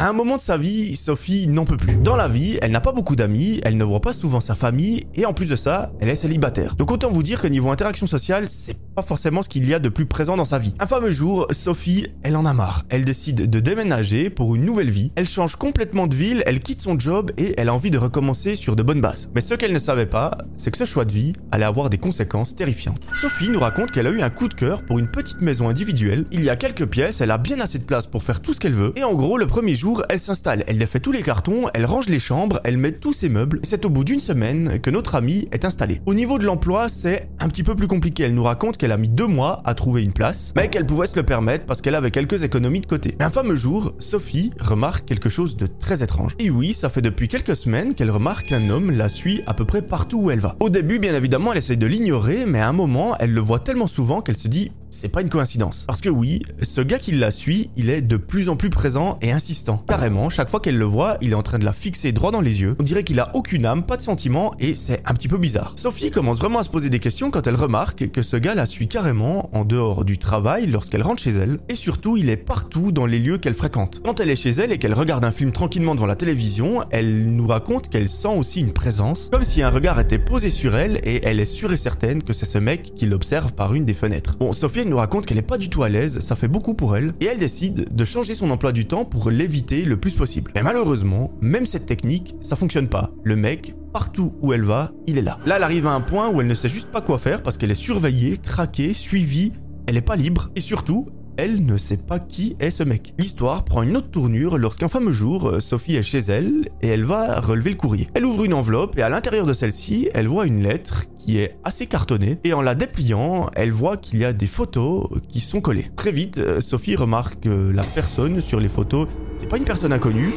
À un moment de sa vie, Sophie n'en peut plus. Dans la vie, elle n'a pas beaucoup d'amis, elle ne voit pas souvent sa famille, et en plus de ça, elle est célibataire. Donc autant vous dire que niveau interaction sociale, c'est forcément ce qu'il y a de plus présent dans sa vie. Un fameux jour, Sophie, elle en a marre. Elle décide de déménager pour une nouvelle vie. Elle change complètement de ville, elle quitte son job et elle a envie de recommencer sur de bonnes bases. Mais ce qu'elle ne savait pas, c'est que ce choix de vie allait avoir des conséquences terrifiantes. Sophie nous raconte qu'elle a eu un coup de cœur pour une petite maison individuelle. Il y a quelques pièces, elle a bien assez de place pour faire tout ce qu'elle veut. Et en gros, le premier jour, elle s'installe, elle défait tous les cartons, elle range les chambres, elle met tous ses meubles. C'est au bout d'une semaine que notre amie est installée. Au niveau de l'emploi, c'est un petit peu plus compliqué. Elle nous raconte qu'elle a mis deux mois à trouver une place, mais qu'elle pouvait se le permettre parce qu'elle avait quelques économies de côté. Un fameux jour, Sophie remarque quelque chose de très étrange. Et oui, ça fait depuis quelques semaines qu'elle remarque qu'un homme la suit à peu près partout où elle va. Au début, bien évidemment, elle essaye de l'ignorer, mais à un moment, elle le voit tellement souvent qu'elle se dit c'est pas une coïncidence. Parce que oui, ce gars qui la suit, il est de plus en plus présent et insistant. Carrément, chaque fois qu'elle le voit, il est en train de la fixer droit dans les yeux. On dirait qu'il a aucune âme, pas de sentiments et c'est un petit peu bizarre. Sophie commence vraiment à se poser des questions quand elle remarque que ce gars la suit carrément en dehors du travail lorsqu'elle rentre chez elle et surtout il est partout dans les lieux qu'elle fréquente. Quand elle est chez elle et qu'elle regarde un film tranquillement devant la télévision, elle nous raconte qu'elle sent aussi une présence, comme si un regard était posé sur elle et elle est sûre et certaine que c'est ce mec qui l'observe par une des fenêtres. Elle nous raconte qu'elle est pas du tout à l'aise, ça fait beaucoup pour elle, et elle décide de changer son emploi du temps pour l'éviter le plus possible. Mais malheureusement, même cette technique, ça fonctionne pas. Le mec, partout où elle va, il est là. Là, elle arrive à un point où elle ne sait juste pas quoi faire parce qu'elle est surveillée, traquée, suivie, elle est pas libre, et surtout, elle ne sait pas qui est ce mec. L'histoire prend une autre tournure lorsqu'un fameux jour, euh, Sophie est chez elle et elle va relever le courrier. Elle ouvre une enveloppe et à l'intérieur de celle-ci, elle voit une lettre qui est assez cartonnée et en la dépliant, elle voit qu'il y a des photos qui sont collées. Très vite, euh, Sophie remarque que la personne sur les photos, c'est pas une personne inconnue,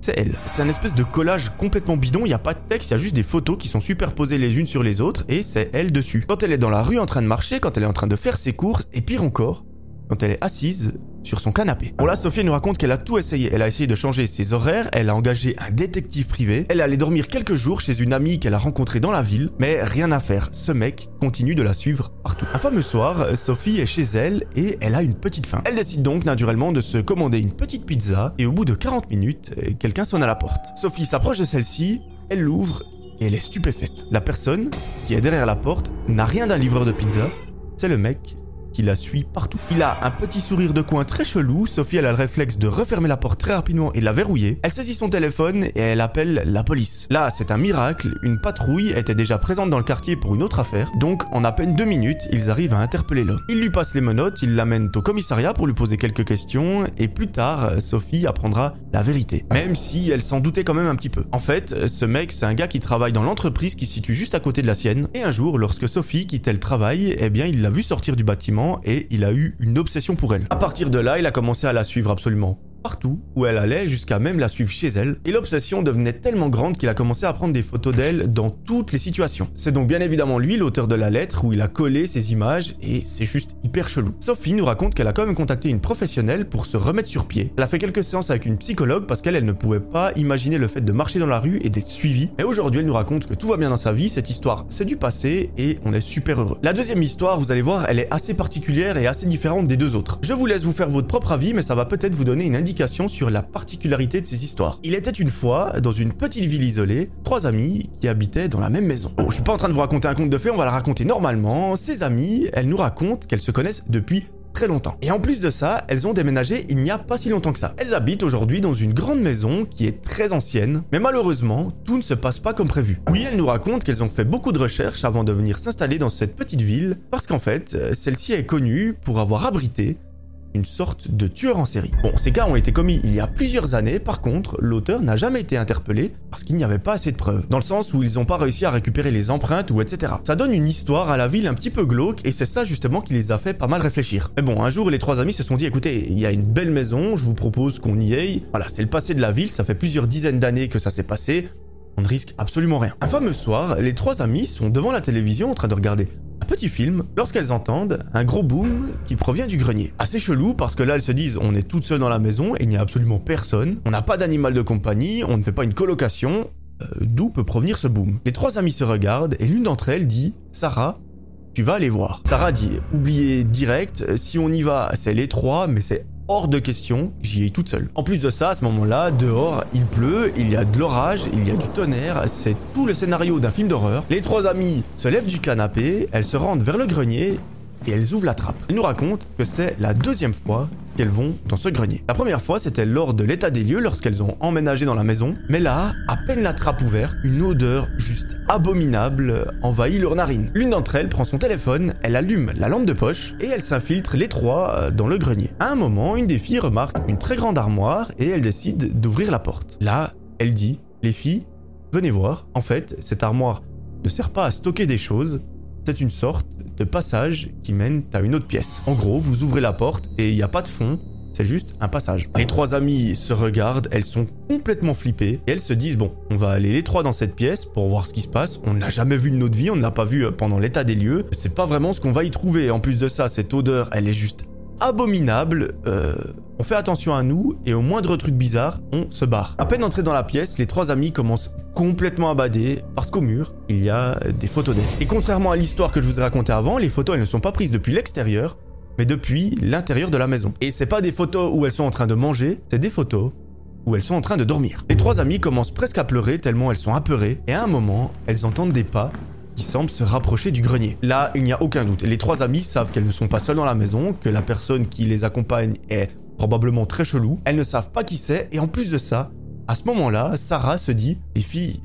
c'est elle. C'est un espèce de collage complètement bidon, il n'y a pas de texte, il y a juste des photos qui sont superposées les unes sur les autres et c'est elle dessus. Quand elle est dans la rue en train de marcher, quand elle est en train de faire ses courses, et pire encore, quand elle est assise sur son canapé. Bon là, Sophie nous raconte qu'elle a tout essayé. Elle a essayé de changer ses horaires, elle a engagé un détective privé, elle allée dormir quelques jours chez une amie qu'elle a rencontrée dans la ville, mais rien à faire. Ce mec continue de la suivre partout. Un fameux soir, Sophie est chez elle et elle a une petite faim. Elle décide donc naturellement de se commander une petite pizza et au bout de 40 minutes, quelqu'un sonne à la porte. Sophie s'approche de celle-ci, elle l'ouvre et elle est stupéfaite. La personne qui est derrière la porte n'a rien d'un livreur de pizza, c'est le mec qui la suit partout. Il a un petit sourire de coin très chelou, Sophie elle a le réflexe de refermer la porte très rapidement et de la verrouiller. Elle saisit son téléphone et elle appelle la police. Là, c'est un miracle, une patrouille était déjà présente dans le quartier pour une autre affaire, donc en à peine deux minutes, ils arrivent à interpeller l'homme. Ils lui passent les menottes, ils l'amènent au commissariat pour lui poser quelques questions, et plus tard, Sophie apprendra la vérité, même si elle s'en doutait quand même un petit peu. En fait, ce mec, c'est un gars qui travaille dans l'entreprise qui se situe juste à côté de la sienne, et un jour, lorsque Sophie quittait le travail, eh bien, il l'a vu sortir du bâtiment et il a eu une obsession pour elle. À partir de là, il a commencé à la suivre absolument partout où elle allait jusqu'à même la suivre chez elle et l'obsession devenait tellement grande qu'il a commencé à prendre des photos d'elle dans toutes les situations. C'est donc bien évidemment lui l'auteur de la lettre où il a collé ces images et c'est juste hyper chelou. Sophie nous raconte qu'elle a quand même contacté une professionnelle pour se remettre sur pied. Elle a fait quelques séances avec une psychologue parce qu'elle elle ne pouvait pas imaginer le fait de marcher dans la rue et d'être suivie. Et aujourd'hui elle nous raconte que tout va bien dans sa vie, cette histoire c'est du passé et on est super heureux. La deuxième histoire, vous allez voir, elle est assez particulière et assez différente des deux autres. Je vous laisse vous faire votre propre avis mais ça va peut-être vous donner une indication sur la particularité de ces histoires. Il était une fois, dans une petite ville isolée, trois amis qui habitaient dans la même maison. Bon, je suis pas en train de vous raconter un conte de fées, on va la raconter normalement. Ces amis, elles nous racontent qu'elles se connaissent depuis très longtemps. Et en plus de ça, elles ont déménagé il n'y a pas si longtemps que ça. Elles habitent aujourd'hui dans une grande maison qui est très ancienne, mais malheureusement, tout ne se passe pas comme prévu. Oui, elles nous racontent qu'elles ont fait beaucoup de recherches avant de venir s'installer dans cette petite ville, parce qu'en fait, celle-ci est connue pour avoir abrité une sorte de tueur en série. Bon, ces cas ont été commis il y a plusieurs années, par contre, l'auteur n'a jamais été interpellé parce qu'il n'y avait pas assez de preuves, dans le sens où ils n'ont pas réussi à récupérer les empreintes ou etc. Ça donne une histoire à la ville un petit peu glauque et c'est ça justement qui les a fait pas mal réfléchir. Mais bon, un jour les trois amis se sont dit écoutez, il y a une belle maison, je vous propose qu'on y aille. Voilà, c'est le passé de la ville, ça fait plusieurs dizaines d'années que ça s'est passé, on ne risque absolument rien. Un fameux soir, les trois amis sont devant la télévision en train de regarder petit film lorsqu'elles entendent un gros boom qui provient du grenier. Assez chelou parce que là elles se disent on est toutes seules dans la maison et il n'y a absolument personne, on n'a pas d'animal de compagnie, on ne fait pas une colocation, euh, d'où peut provenir ce boom? Les trois amis se regardent et l'une d'entre elles dit Sarah, tu vas aller voir. Sarah dit oubliez direct, si on y va c'est les trois mais c'est hors de question, j'y ai toute seule. En plus de ça, à ce moment-là, dehors, il pleut, il y a de l'orage, il y a du tonnerre, c'est tout le scénario d'un film d'horreur. Les trois amies se lèvent du canapé, elles se rendent vers le grenier et elles ouvrent la trappe. Elles nous racontent que c'est la deuxième fois qu'elles vont dans ce grenier. La première fois, c'était lors de l'état des lieux, lorsqu'elles ont emménagé dans la maison. Mais là, à peine la trappe ouverte, une odeur juste abominable envahit leurs narines. L'une d'entre elles prend son téléphone, elle allume la lampe de poche et elle s'infiltre les trois dans le grenier. À un moment, une des filles remarque une très grande armoire et elle décide d'ouvrir la porte. Là, elle dit Les filles, venez voir. En fait, cette armoire ne sert pas à stocker des choses, c'est une sorte de passage qui mène à une autre pièce. En gros, vous ouvrez la porte et il n'y a pas de fond, c'est juste un passage. Les trois amies se regardent, elles sont complètement flippées et elles se disent bon, on va aller les trois dans cette pièce pour voir ce qui se passe. On n'a jamais vu de notre vie, on ne l'a pas vu euh, pendant l'état des lieux. C'est pas vraiment ce qu'on va y trouver. En plus de ça, cette odeur, elle est juste abominable. Euh, on fait attention à nous et au moindre truc bizarre, on se barre. À peine entrés dans la pièce, les trois amis commencent complètement à bader parce qu'au mur, il y a des photos d'elles. Et contrairement à l'histoire que je vous ai racontée avant, les photos elles ne sont pas prises depuis l'extérieur, mais depuis l'intérieur de la maison. Et c'est pas des photos où elles sont en train de manger, c'est des photos où elles sont en train de dormir. Les trois amis commencent presque à pleurer tellement elles sont apeurées et à un moment, elles entendent des pas qui semblent se rapprocher du grenier. Là, il n'y a aucun doute. Les trois amis savent qu'elles ne sont pas seules dans la maison, que la personne qui les accompagne est probablement très chelou. Elles ne savent pas qui c'est et en plus de ça, à ce moment-là, Sarah se dit Les filles,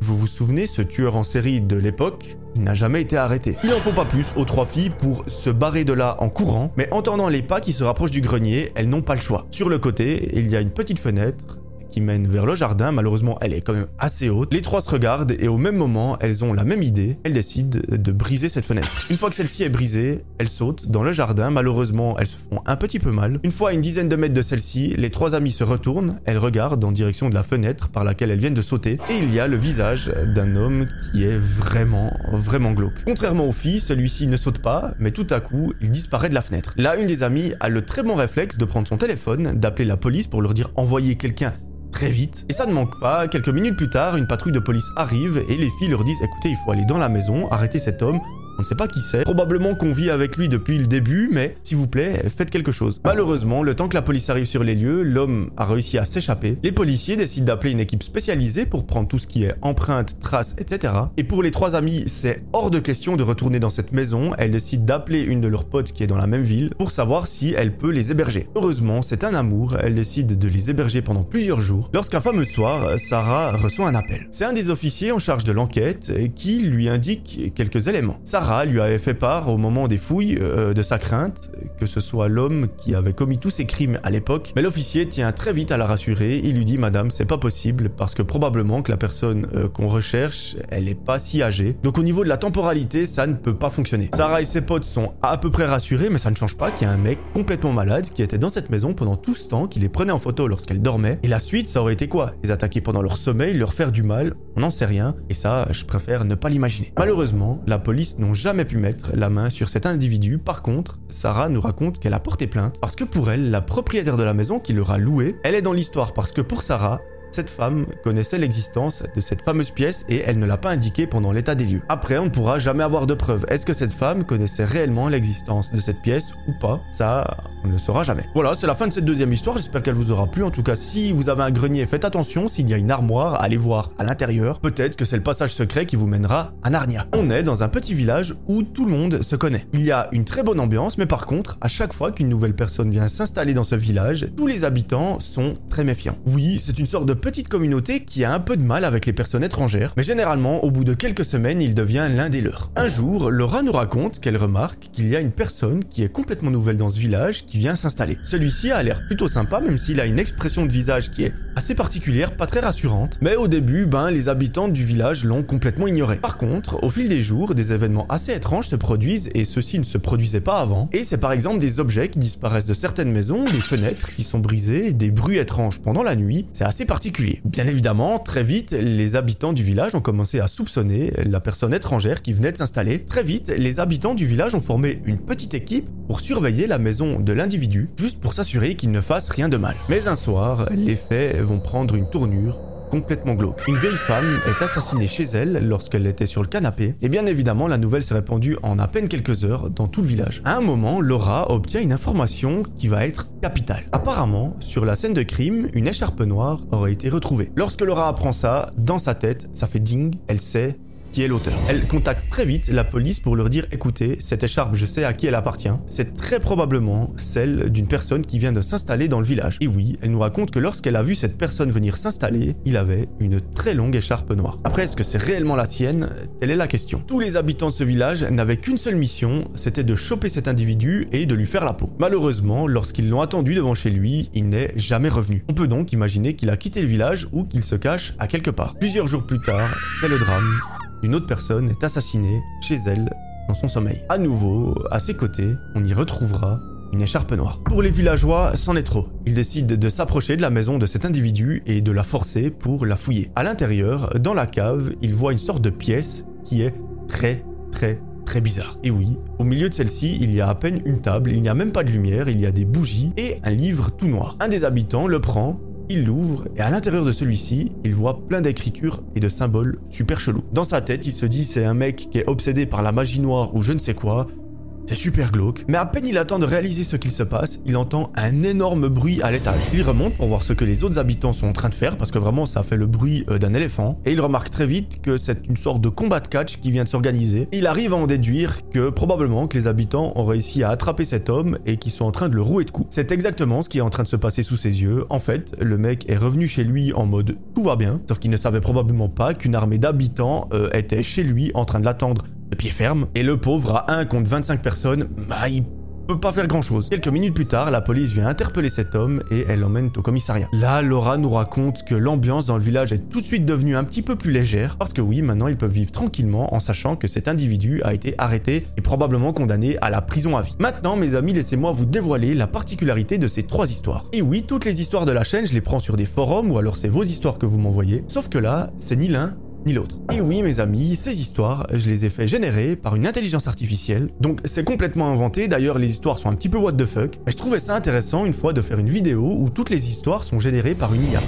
vous vous souvenez, ce tueur en série de l'époque, il n'a jamais été arrêté. Il n'en faut pas plus aux trois filles pour se barrer de là en courant, mais entendant les pas qui se rapprochent du grenier, elles n'ont pas le choix. Sur le côté, il y a une petite fenêtre qui mène vers le jardin. Malheureusement, elle est quand même assez haute. Les trois se regardent et au même moment, elles ont la même idée. Elles décident de briser cette fenêtre. Une fois que celle-ci est brisée, elles sautent dans le jardin. Malheureusement, elles se font un petit peu mal. Une fois à une dizaine de mètres de celle-ci, les trois amies se retournent. Elles regardent en direction de la fenêtre par laquelle elles viennent de sauter. Et il y a le visage d'un homme qui est vraiment, vraiment glauque. Contrairement aux filles, celui-ci ne saute pas, mais tout à coup, il disparaît de la fenêtre. Là, une des amies a le très bon réflexe de prendre son téléphone, d'appeler la police pour leur dire envoyer quelqu'un vite. Et ça ne manque pas, quelques minutes plus tard, une patrouille de police arrive et les filles leur disent écoutez, il faut aller dans la maison, arrêter cet homme, on ne sait pas qui c'est. Probablement qu'on vit avec lui depuis le début, mais s'il vous plaît, faites quelque chose. Malheureusement, le temps que la police arrive sur les lieux, l'homme a réussi à s'échapper. Les policiers décident d'appeler une équipe spécialisée pour prendre tout ce qui est empreintes, traces, etc. Et pour les trois amis, c'est hors de question de retourner dans cette maison. Elles décident d'appeler une de leurs potes qui est dans la même ville pour savoir si elle peut les héberger. Heureusement, c'est un amour. Elle décide de les héberger pendant plusieurs jours. Lorsqu'un fameux soir, Sarah reçoit un appel. C'est un des officiers en charge de l'enquête qui lui indique quelques éléments. Lui avait fait part au moment des fouilles euh, de sa crainte que ce soit l'homme qui avait commis tous ces crimes à l'époque, mais l'officier tient très vite à la rassurer, il lui dit madame c'est pas possible parce que probablement que la personne euh, qu'on recherche elle est pas si âgée, donc au niveau de la temporalité ça ne peut pas fonctionner. Sarah et ses potes sont à peu près rassurés mais ça ne change pas qu'il y a un mec complètement malade qui était dans cette maison pendant tout ce temps, qui les prenait en photo lorsqu'elle dormait, et la suite ça aurait été quoi? Les attaquer pendant leur sommeil, leur faire du mal, on n'en sait rien, et ça je préfère ne pas l'imaginer. Malheureusement, la police n'ont jamais pu mettre la main sur cet individu. Par contre, Sarah nous raconte qu'elle a porté plainte parce que pour elle, la propriétaire de la maison qui leur a loué, elle est dans l'histoire parce que pour Sarah, cette femme connaissait l'existence de cette fameuse pièce et elle ne l'a pas indiqué pendant l'état des lieux. Après, on ne pourra jamais avoir de preuves. Est-ce que cette femme connaissait réellement l'existence de cette pièce ou pas? Ça, on ne le saura jamais. Voilà, c'est la fin de cette deuxième histoire. J'espère qu'elle vous aura plu. En tout cas, si vous avez un grenier, faites attention. S'il y a une armoire, allez voir à l'intérieur. Peut-être que c'est le passage secret qui vous mènera à Narnia. On est dans un petit village où tout le monde se connaît. Il y a une très bonne ambiance, mais par contre, à chaque fois qu'une nouvelle personne vient s'installer dans ce village, tous les habitants sont très méfiants. Oui, c'est une sorte de petite communauté qui a un peu de mal avec les personnes étrangères, mais généralement, au bout de quelques semaines, il devient l'un des leurs. Un jour, Laura nous raconte qu'elle remarque qu'il y a une personne qui est complètement nouvelle dans ce village qui vient s'installer. Celui-ci a l'air plutôt sympa, même s'il a une expression de visage qui est assez particulière, pas très rassurante, mais au début, ben, les habitants du village l'ont complètement ignoré. Par contre, au fil des jours, des événements assez étranges se produisent et ceux-ci ne se produisaient pas avant. Et c'est par exemple des objets qui disparaissent de certaines maisons, des fenêtres qui sont brisées, des bruits étranges pendant la nuit. C'est assez particulier. Bien évidemment, très vite, les habitants du village ont commencé à soupçonner la personne étrangère qui venait de s'installer. Très vite, les habitants du village ont formé une petite équipe pour surveiller la maison de l'individu, juste pour s'assurer qu'il ne fasse rien de mal. Mais un soir, les faits vont prendre une tournure complètement glauque. Une vieille femme est assassinée chez elle lorsqu'elle était sur le canapé, et bien évidemment la nouvelle s'est répandue en à peine quelques heures dans tout le village. À un moment, Laura obtient une information qui va être capitale. Apparemment, sur la scène de crime, une écharpe noire aurait été retrouvée. Lorsque Laura apprend ça, dans sa tête, ça fait ding, elle sait qui est l'auteur. Elle contacte très vite la police pour leur dire écoutez, cette écharpe, je sais à qui elle appartient. C'est très probablement celle d'une personne qui vient de s'installer dans le village. Et oui, elle nous raconte que lorsqu'elle a vu cette personne venir s'installer, il avait une très longue écharpe noire. Après, est-ce que c'est réellement la sienne? Telle est la question. Tous les habitants de ce village n'avaient qu'une seule mission, c'était de choper cet individu et de lui faire la peau. Malheureusement, lorsqu'ils l'ont attendu devant chez lui, il n'est jamais revenu. On peut donc imaginer qu'il a quitté le village ou qu'il se cache à quelque part. Plusieurs jours plus tard, c'est le drame une autre personne est assassinée chez elle dans son sommeil. À nouveau, à ses côtés, on y retrouvera une écharpe noire. Pour les villageois, c'en est trop. Ils décident de s'approcher de la maison de cet individu et de la forcer pour la fouiller. À l'intérieur, dans la cave, ils voient une sorte de pièce qui est très très très bizarre. Et oui, au milieu de celle-ci, il y a à peine une table, il n'y a même pas de lumière, il y a des bougies et un livre tout noir. Un des habitants le prend il l'ouvre et à l'intérieur de celui-ci, il voit plein d'écritures et de symboles super chelous. Dans sa tête, il se dit c'est un mec qui est obsédé par la magie noire ou je ne sais quoi, c'est super glauque. Mais à peine il attend de réaliser ce qu'il se passe, il entend un énorme bruit à l'étage. Il remonte pour voir ce que les autres habitants sont en train de faire, parce que vraiment ça fait le bruit euh, d'un éléphant. Et il remarque très vite que c'est une sorte de combat de catch qui vient de s'organiser. Il arrive à en déduire que probablement que les habitants ont réussi à attraper cet homme et qu'ils sont en train de le rouer de coups. C'est exactement ce qui est en train de se passer sous ses yeux. En fait, le mec est revenu chez lui en mode tout va bien, sauf qu'il ne savait probablement pas qu'une armée d'habitants euh, était chez lui en train de l'attendre le pied ferme, et le pauvre à 1 contre 25 personnes, bah il peut pas faire grand chose. Quelques minutes plus tard, la police vient interpeller cet homme et elle l'emmène au commissariat. Là, Laura nous raconte que l'ambiance dans le village est tout de suite devenue un petit peu plus légère parce que oui, maintenant ils peuvent vivre tranquillement en sachant que cet individu a été arrêté et probablement condamné à la prison à vie. Maintenant, mes amis, laissez-moi vous dévoiler la particularité de ces trois histoires. Et oui, toutes les histoires de la chaîne, je les prends sur des forums ou alors c'est vos histoires que vous m'envoyez. Sauf que là, c'est ni l'un ni l'autre. Et oui, mes amis, ces histoires, je les ai fait générer par une intelligence artificielle, donc c'est complètement inventé, d'ailleurs les histoires sont un petit peu what the fuck, mais je trouvais ça intéressant une fois de faire une vidéo où toutes les histoires sont générées par une IA.